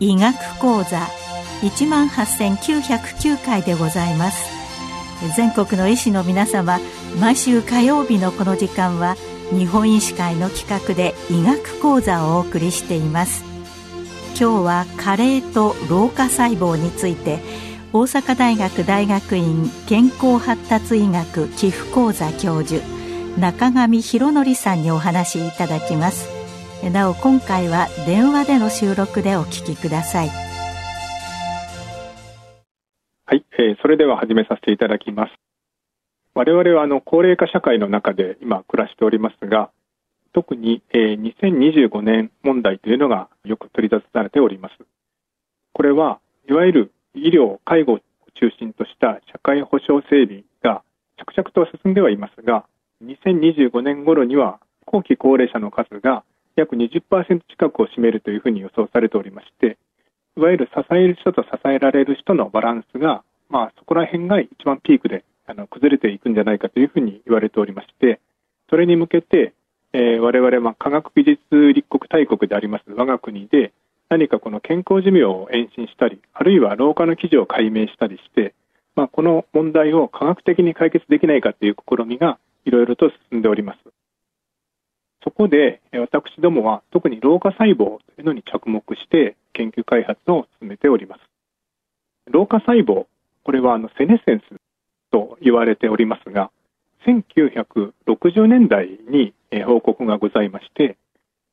医学講座一万八千九百九回でございます。全国の医師の皆様毎週火曜日のこの時間は日本医師会の企画で医学講座をお送りしています。今日は加齢と老化細胞について大阪大学大学院健康発達医学寄付講座教授中上博則さんにお話しいただきます。なお今回は電話での収録でお聞きください。はい、えー、それでは始めさせていただきます。我々はあの高齢化社会の中で今暮らしておりますが特に、えー、2025年問題というのがよく取り出されております。これはいわゆる医療介護を中心とした社会保障整備が着々と進んではいますが2025年頃には後期高齢者の数が約20%近くを占めるというふうに予想されておりましていわゆる支える人と支えられる人のバランスが、まあ、そこら辺が一番ピークであの崩れていくんじゃないかというふうに言われておりましてそれに向けて、えー、我々、まあ、科学技術立国大国であります我が国で何かこの健康寿命を延伸したりあるいは老化の記事を解明したりして、まあ、この問題を科学的に解決できないかという試みがいろいろと進んでおります。そこで私どもは特に老化細胞というのに着目して研究開発を進めております。老化細胞、これはあのセネセンスと言われておりますが、1960年代に報告がございまして、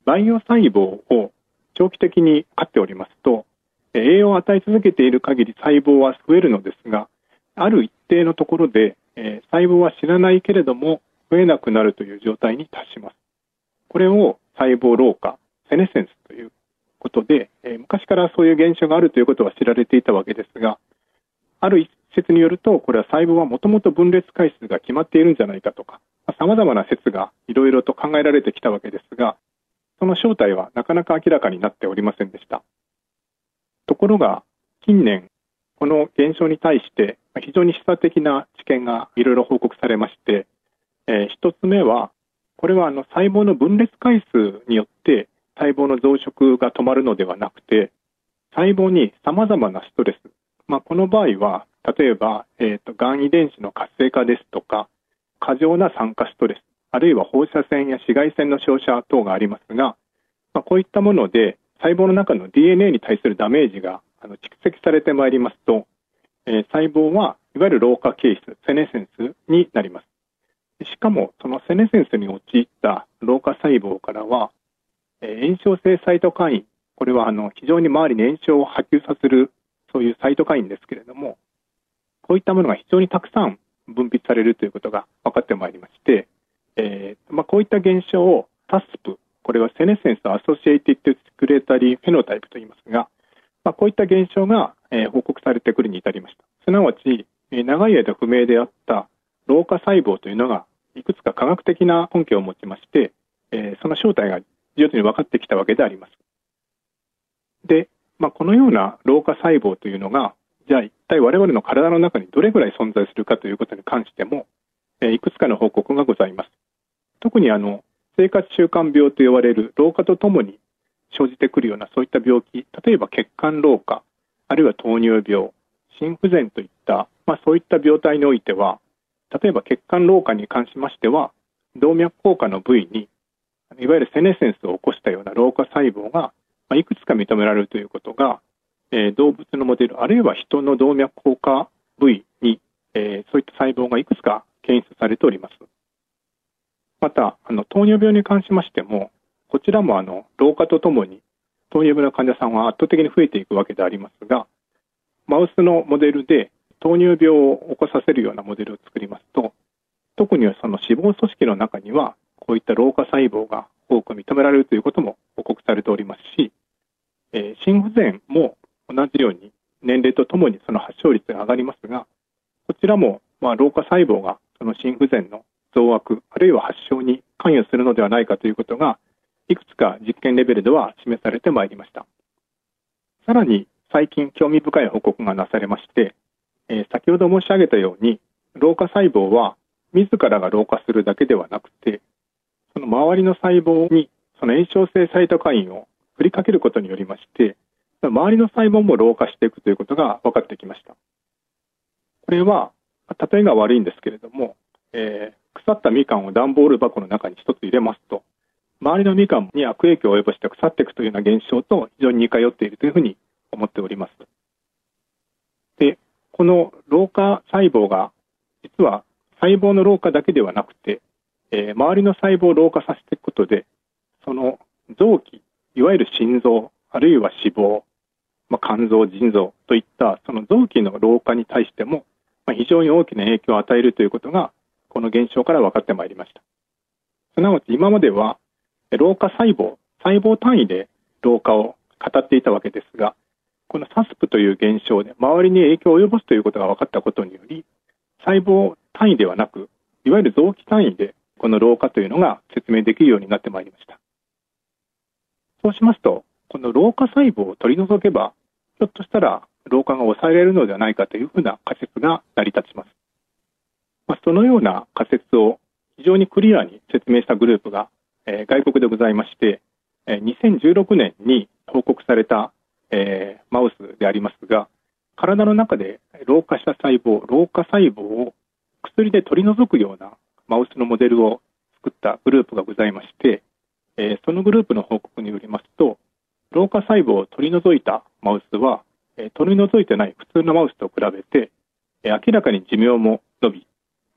培養細胞を長期的に飼っておりますと、栄養を与え続けている限り細胞は増えるのですが、ある一定のところで、え細胞は知らないけれども増えなくなるという状態に達します。これを細胞老化、セネセンスということで、え、昔からそういう現象があるということは知られていたわけですが、ある一説によると、これは細胞はもともと分裂回数が決まっているんじゃないかとか、さまざ、まな説がいろいろと考えられてきたわけですが、その正体はなかなか明らかになっておりませんでした。ところが、近年、この現象に対して非常に示唆的な知見がいろいろ報告されまして、えー、一つ目はこれはあの細胞の分裂回数によって細胞の増殖が止まるのではなくて細胞にさまざまなストレス、まあ、この場合は例えば、えーと、がん遺伝子の活性化ですとか過剰な酸化ストレスあるいは放射線や紫外線の照射等がありますが、まあ、こういったもので細胞の中の DNA に対するダメージがあの蓄積されてまいりますと、えー、細胞はいわゆる老化形質セネセンスになります。しかもそのセネセンスに陥った老化細胞からは、え炎症性サイトカイン、これはあの非常に周りに炎症を波及させるそういうサイトカインですけれども、こういったものが非常にたくさん分泌されるということが分かってまいりまして、えーまあ、こういった現象を TASP、これはセネセンスアソシエイティッド・スクレータリー・フェノタイプと言いますが、まあ、こういった現象が、えー、報告されてくるに至りました。すなわち、えー、長い間不明であった老化細胞というのがいくつか科学的な根拠を持ちまして、えー、その正体が徐々に分かってきたわけであります。で、まあ、このような老化細胞というのが、じゃあ一体我々の体の中にどれぐらい存在するかということに関しても、え、いくつかの報告がございます。特にあの生活習慣病と呼ばれる老化とともに生じてくるようなそういった病気、例えば血管老化、あるいは糖尿病、心不全といった、まあ、そういった病態においては、例えば血管老化に関しましては動脈硬化の部位にいわゆるセネセンスを起こしたような老化細胞がまいくつか認められるということが、えー、動物のモデルあるいは人の動脈硬化部位に、えー、そういった細胞がいくつか検出されております。またあの糖尿病に関しましてもこちらもあの老化とともに糖尿病の患者さんは圧倒的に増えていくわけでありますがマウスのモデルで糖尿病を起こさせるようなモデルを作りますと特にその脂肪組織の中にはこういった老化細胞が多く認められるということも報告されておりますし、えー、心不全も同じように年齢とともにその発症率が上がりますがこちらもまあ老化細胞がその心不全の増悪あるいは発症に関与するのではないかということがいくつか実験レベルでは示されてまいりました。さらに最近興味深い報告がなされまして、えー、先ほど申し上げたように老化細胞は自らが老化するだけではなくてその周りの細胞にその炎症性サイトカインを振りかけることによりまして周りの細胞も老化していくということが分かってきましたこれは例えが悪いんですけれども、えー、腐ったみかんを段ボール箱の中に一つ入れますと周りのみかんに悪影響を及ぼして腐っていくというような現象と非常に似通っているというふうに思っております。で、この老化細胞が実は細胞の老化だけではなくて、えー、周りの細胞を老化させていくことで、その臓器、いわゆる心臓、あるいは脂肪、まあ、肝臓、腎臓といったその臓器の老化に対しても、まあ、非常に大きな影響を与えるということが、この現象から分かってまいりました。すなわち今までは、老化細胞、細胞単位で老化を語っていたわけですが、この SASP という現象で周りに影響を及ぼすということが分かったことにより細胞単位ではなくいわゆる臓器単位でこの老化というのが説明できるようになってまいりました。そうしますとこの老化細胞を取り除けばひょっとしたら老化が抑えられるのではないかというふうな仮説が成り立ちます、まあ、そのような仮説を非常にクリアに説明したグループが、えー、外国でございまして、えー、2016年に報告されたえー、マウスでありますが体の中で老化した細胞老化細胞を薬で取り除くようなマウスのモデルを作ったグループがございまして、えー、そのグループの報告によりますと老化細胞を取り除いたマウスは、えー、取り除いてない普通のマウスと比べて、えー、明らかに寿命も伸び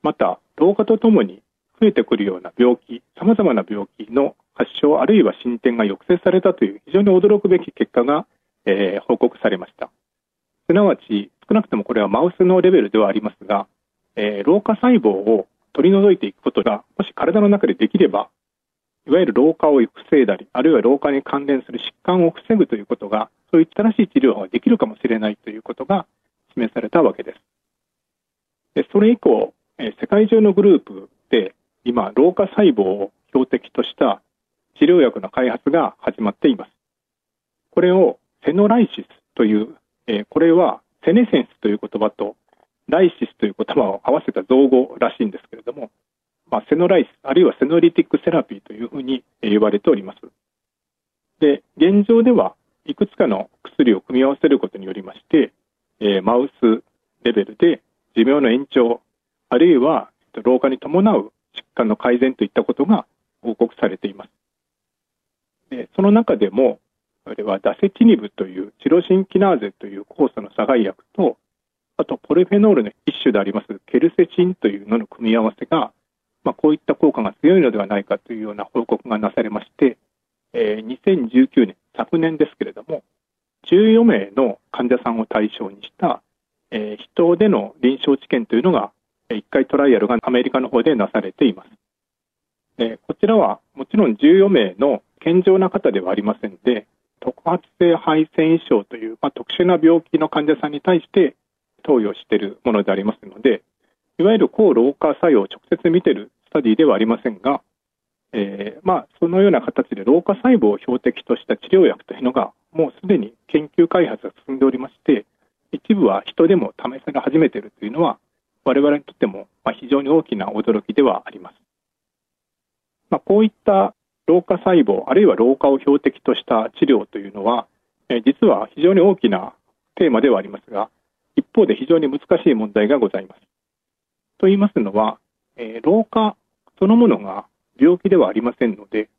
また老化とともに増えてくるような病気さまざまな病気の発症あるいは進展が抑制されたという非常に驚くべき結果がえー、報告されました。すなわち、少なくともこれはマウスのレベルではありますが、えー、老化細胞を取り除いていくことが、もし体の中でできれば、いわゆる老化を防いだり、あるいは老化に関連する疾患を防ぐということが、そういった正しい治療法ができるかもしれないということが示されたわけです。でそれ以降、え、世界中のグループで、今、老化細胞を標的とした治療薬の開発が始まっています。これをセノライシスという、え、これはセネセンスという言葉とライシスという言葉を合わせた造語らしいんですけれども、まあ、セノライスあるいはセノリティックセラピーというふうに言われております。で、現状ではいくつかの薬を組み合わせることによりまして、えー、マウスレベルで寿命の延長、あるいは老化に伴う疾患の改善といったことが報告されています。でその中でも、それはダセチニブというチロシンキナーゼという酵素の阻害薬と、あとポリフェノールの一種でありますケルセチンというのの組み合わせが、まあ、こういった効果が強いのではないかというような報告がなされまして、えー、2019年、昨年ですけれども、14名の患者さんを対象にした、えー、人での臨床治験というのが、1回トライアルがアメリカの方でなされています。えこちらはもちろん14名の健常な方ではありませんで、特発性肺腺異常という、まあ、特殊な病気の患者さんに対して投与しているものでありますのでいわゆる抗老化作用を直接見ているスタディではありませんが、えー、まあ、そのような形で老化細胞を標的とした治療薬というのがもうすでに研究開発が進んでおりまして一部は人でも試され始めているというのは我々にとっても非常に大きな驚きではあります。まあ、こういった老化細胞あるいは老化を標的とした治療というのは、実は非常に大きなテーマではありますが一方で非常に難しい問題がございます。と言いますのは、え老化そのものが病気ではありませんので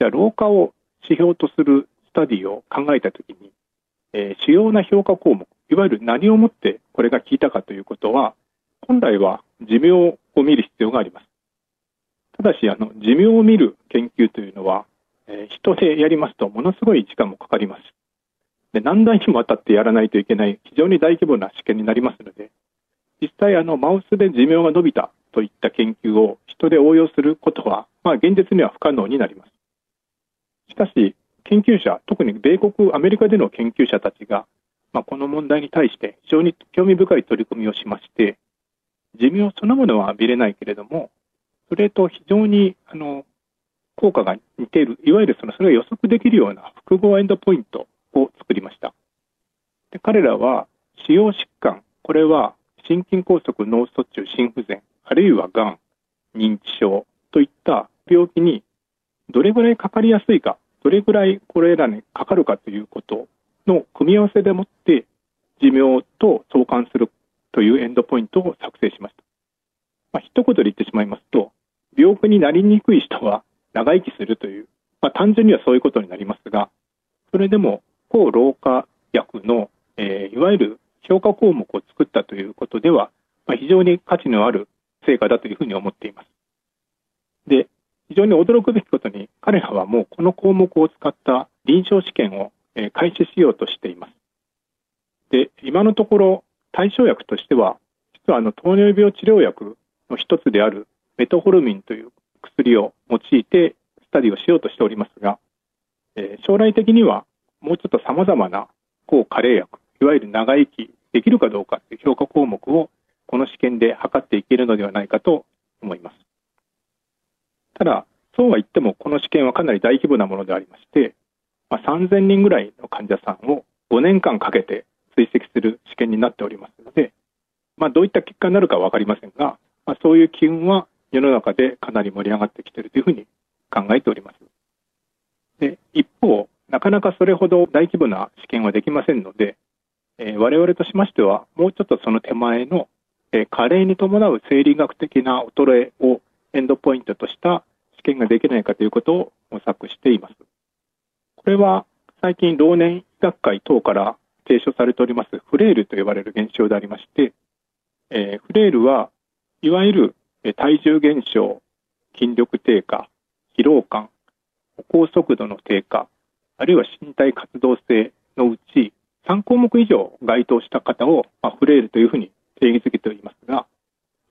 じゃあ老化を指標とするスタディを考えたときに、え主要な評価項目いわゆる何をもってこれが効いたかということは本来は寿命を見る必要があります。ただしあの寿命を見る研究というのは、えー、人でやりますとものすごい時間もかかりますで何代にもわたってやらないといけない非常に大規模な試験になりますので実際あのマウスで寿命が伸びたといった研究を人で応用することは、まあ、現実には不可能になります。しかし研究者特に米国アメリカでの研究者たちが、まあ、この問題に対して非常に興味深い取り組みをしまして寿命そのものは見れないけれどもそれと非常にあの効果が似ている、いわゆるそのそれが予測できるような複合エンドポイントを作りました。で彼らは使用疾患、これは心筋梗塞、脳卒中、心不全、あるいはがん、認知症といった病気にどれぐらいかかりやすいか、どれぐらいこれらにかかるかということの組み合わせでもって寿命と相関するというエンドポイントを作成しました。まあ、一言で言ってしまいますと、病気になりにくい人は長生きするという、まあ、単純にはそういうことになりますが、それでも抗老化薬の、えー、いわゆる評価項目を作ったということでは、まあ、非常に価値のある成果だというふうに思っています。で、非常に驚くべきことに、彼らはもうこの項目を使った臨床試験を、えー、開始しようとしています。で、今のところ対象薬としては、実はあの糖尿病治療薬の一つであるメトホルミンという薬を用いてスタディをしようとしておりますが、えー、将来的にはもうちょっと様々な抗加齢薬、いわゆる長生きできるかどうかという評価項目をこの試験で測っていけるのではないかと思います。ただ、そうは言ってもこの試験はかなり大規模なものでありまして、まあ、3000人ぐらいの患者さんを5年間かけて追跡する試験になっておりますので、まあ、どういった結果になるかは分かりませんが、まあ、そういう機運は世の中でかなり盛り上がってきているというふうに考えております。で一、なかなかそれほど大規模な試験はできませんので、えー、我々としましては、もうちょっとその手前の、えー、加齢に伴う生理学的な衰えをエンドポイントとした試験ができないかということを模索しています。これは最近老年医学会等から提唱されておりますフレイルと呼ばれる現象でありまして、えー、フレイルはいわゆる体重減少、筋力低下、疲労感、歩行速度の低下、あるいは身体活動性のうち3項目以上該当した方を、まあ、フレイルというふうに定義づけておりますが、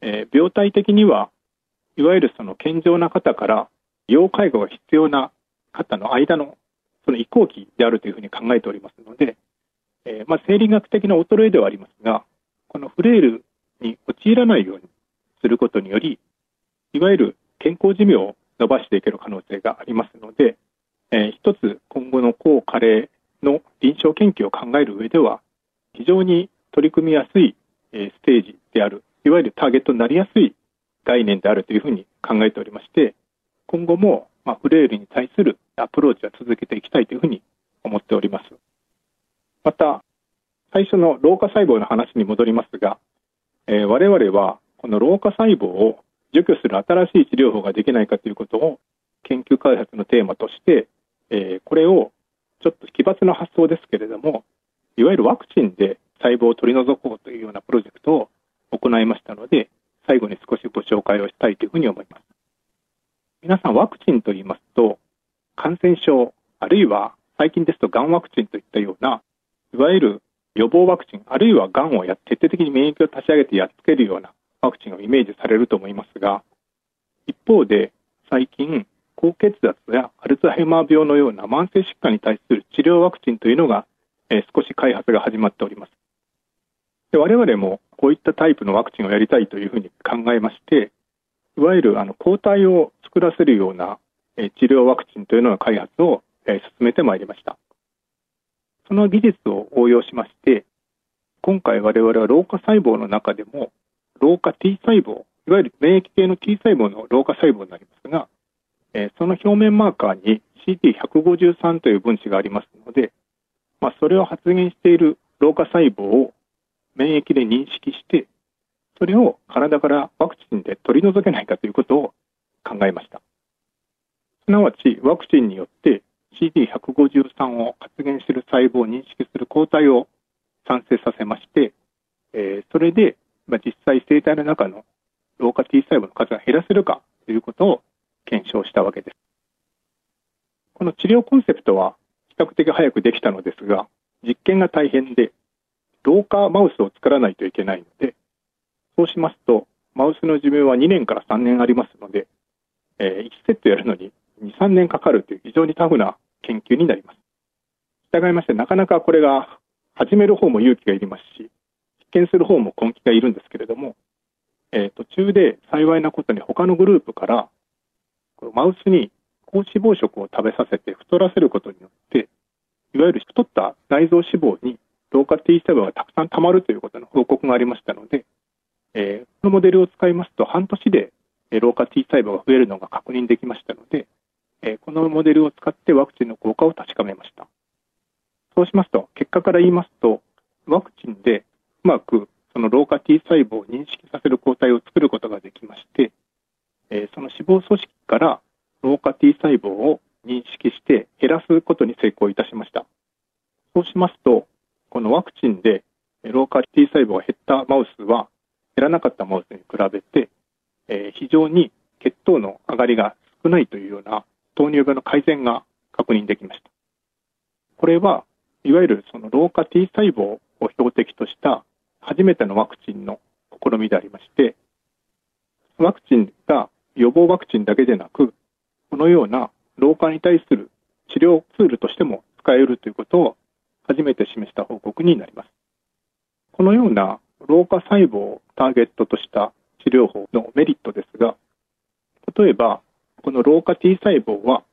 えー、病態的にはいわゆるその健常な方から要介護が必要な方の間のその移行期であるというふうに考えておりますので、えー、まあ、生理学的な衰えではありますが、このフレイルに陥らないようにすることにより、いわゆる健康寿命を伸ばしていける可能性がありますので、えー、一つ今後の抗加齢の臨床研究を考える上では、非常に取り組みやすい、えー、ステージである、いわゆるターゲットになりやすい概念であるというふうに考えておりまして、今後も、まあ、フレイルに対するアプローチは続けていきたいというふうに思っております。また、最初の老化細胞の話に戻りますが、えー、我々はこの老化細胞を除去する新しい治療法ができないかということを研究開発のテーマとして、えー、これをちょっと奇抜な発想ですけれども、いわゆるワクチンで細胞を取り除こうというようなプロジェクトを行いましたので、最後に少しご紹介をしたいというふうに思います。皆さんワクチンと言いますと、感染症、あるいは最近ですとがんワクチンといったような、いわゆる予防ワクチン、あるいはがんをや徹底的に免疫を立ち上げてやっつけるようなワクチンをイメージされると思いますが、一方で最近、高血圧やアルツハイマー病のような慢性疾患に対する治療ワクチンというのが、え、少し開発が始まっております。で我々もこういったタイプのワクチンをやりたいというふうに考えまして、いわゆるあの抗体を作らせるような、え、治療ワクチンというのの開発を、え、進めてまいりました。その技術を応用しまして、今回我々は老化細胞の中でも、老化 T 細胞、いわゆる免疫系の T 細胞の老化細胞になりますが、その表面マーカーに CD153 という分子がありますので、まあ、それを発現している老化細胞を免疫で認識して、それを体からワクチンで取り除けないかということを考えました。すなわち、ワクチンによって CD153 を発現する細胞を認識する抗体を産生させまして、え、それで、ま、実際生体の中の老化 T 細胞の数が減らせるかということを検証したわけです。この治療コンセプトは比較的早くできたのですが、実験が大変で、老化マウスを作らないといけないので、そうしますと、マウスの寿命は2年から3年ありますので、え、1セットやるのに2、3年かかるという非常にタフな研究になります。従いまして、なかなかこれが始める方も勇気がいりますし、実験する方も根気がいるんですけれども、えー、途中で幸いなことに他のグループから、マウスに高脂肪食を食べさせて太らせることによっていわゆる太った内臓脂肪に老化 T 細胞がたくさん溜まるということの報告がありましたので、えー、このモデルを使いますと半年で老化 T 細胞が増えるのが確認できましたので、えー、このモデルを使ってワクチンの効果を確かめました。そうしますと、結果から言いますと、ワクチンでうまくその老化 T 細胞を認識させる抗体を作ることができまして、え、その脂肪組織から老化 T 細胞を認識して減らすことに成功いたしました。そうしますと、このワクチンで老化 T 細胞が減ったマウスは減らなかったマウスに比べて、え、非常に血糖の上がりが少ないというような糖尿病の改善が確認できました。これはいわゆるその老化 T 細胞を標的とした初めてのワクチンの試みでありまして、ワクチンが予防ワクチンだけでなく、このような老化に対する治療ツールとしても使えるということを初めて示した報告になります。このような老化細胞をターゲットとした治療法のメリットですが、例えば、この老化 T 細胞は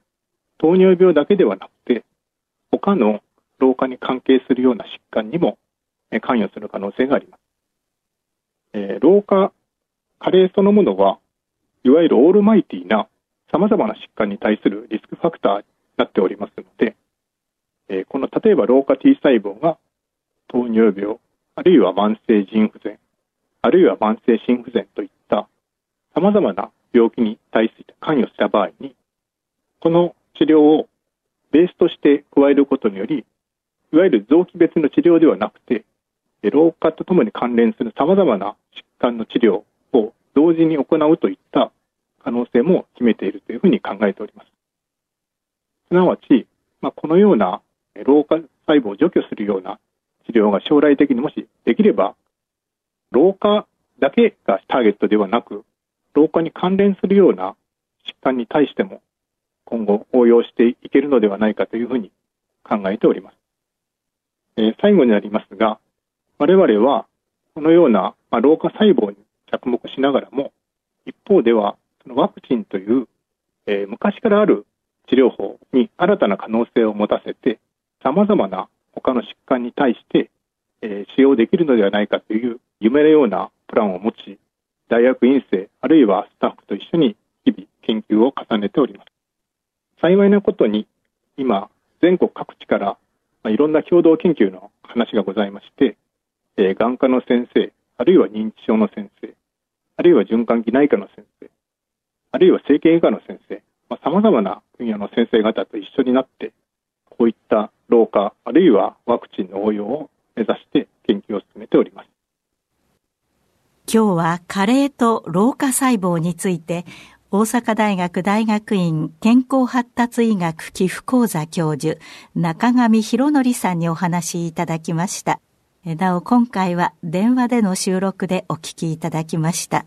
糖尿病だけではなくて、他の老化に関係するような疾患にも関与する可能性があります。えー、老化、加齢そのものは、いわゆるオールマイティな様々な疾患に対するリスクファクターになっておりますので、え、この例えば老化 T 細胞が糖尿病、あるいは慢性腎不全、あるいは慢性心不全といった様々な病気に対して関与した場合に、この治療をベースとして加えることにより、いわゆる臓器別の治療ではなくて、老化とともに関連する様々な疾患の治療を同時に行うといった可能性も秘めているというふうに考えております。すなわち、まあ、このような老化細胞を除去するような治療が将来的にもしできれば、老化だけがターゲットではなく、老化に関連するような疾患に対しても今後応用していけるのではないかというふうに考えております。えー、最後になりますが、我々はこのような、ま、老化細胞に着目しながらも、一方ではワクチンという、えー、昔からある治療法に新たな可能性を持たせて、様々な他の疾患に対して、えー、使用できるのではないかという夢のようなプランを持ち、大学院生あるいはスタッフと一緒に日々研究を重ねております。幸いなことに今全国各地から、まあ、いろんな共同研究の話がございまして、えー、眼科の先生、あるいは認知症の先生、あるいは循環器内科の先生、あるいは整形外科の先生、まあ、様々な分野の先生方と一緒になって、こういった老化、あるいはワクチンの応用を目指して研究を進めております。今日は加齢と老化細胞について大阪大学大学院健康発達医学寄付講座教授中上博則さんにお話しいただきました。なお今回は電話での収録でお聞きいただきました。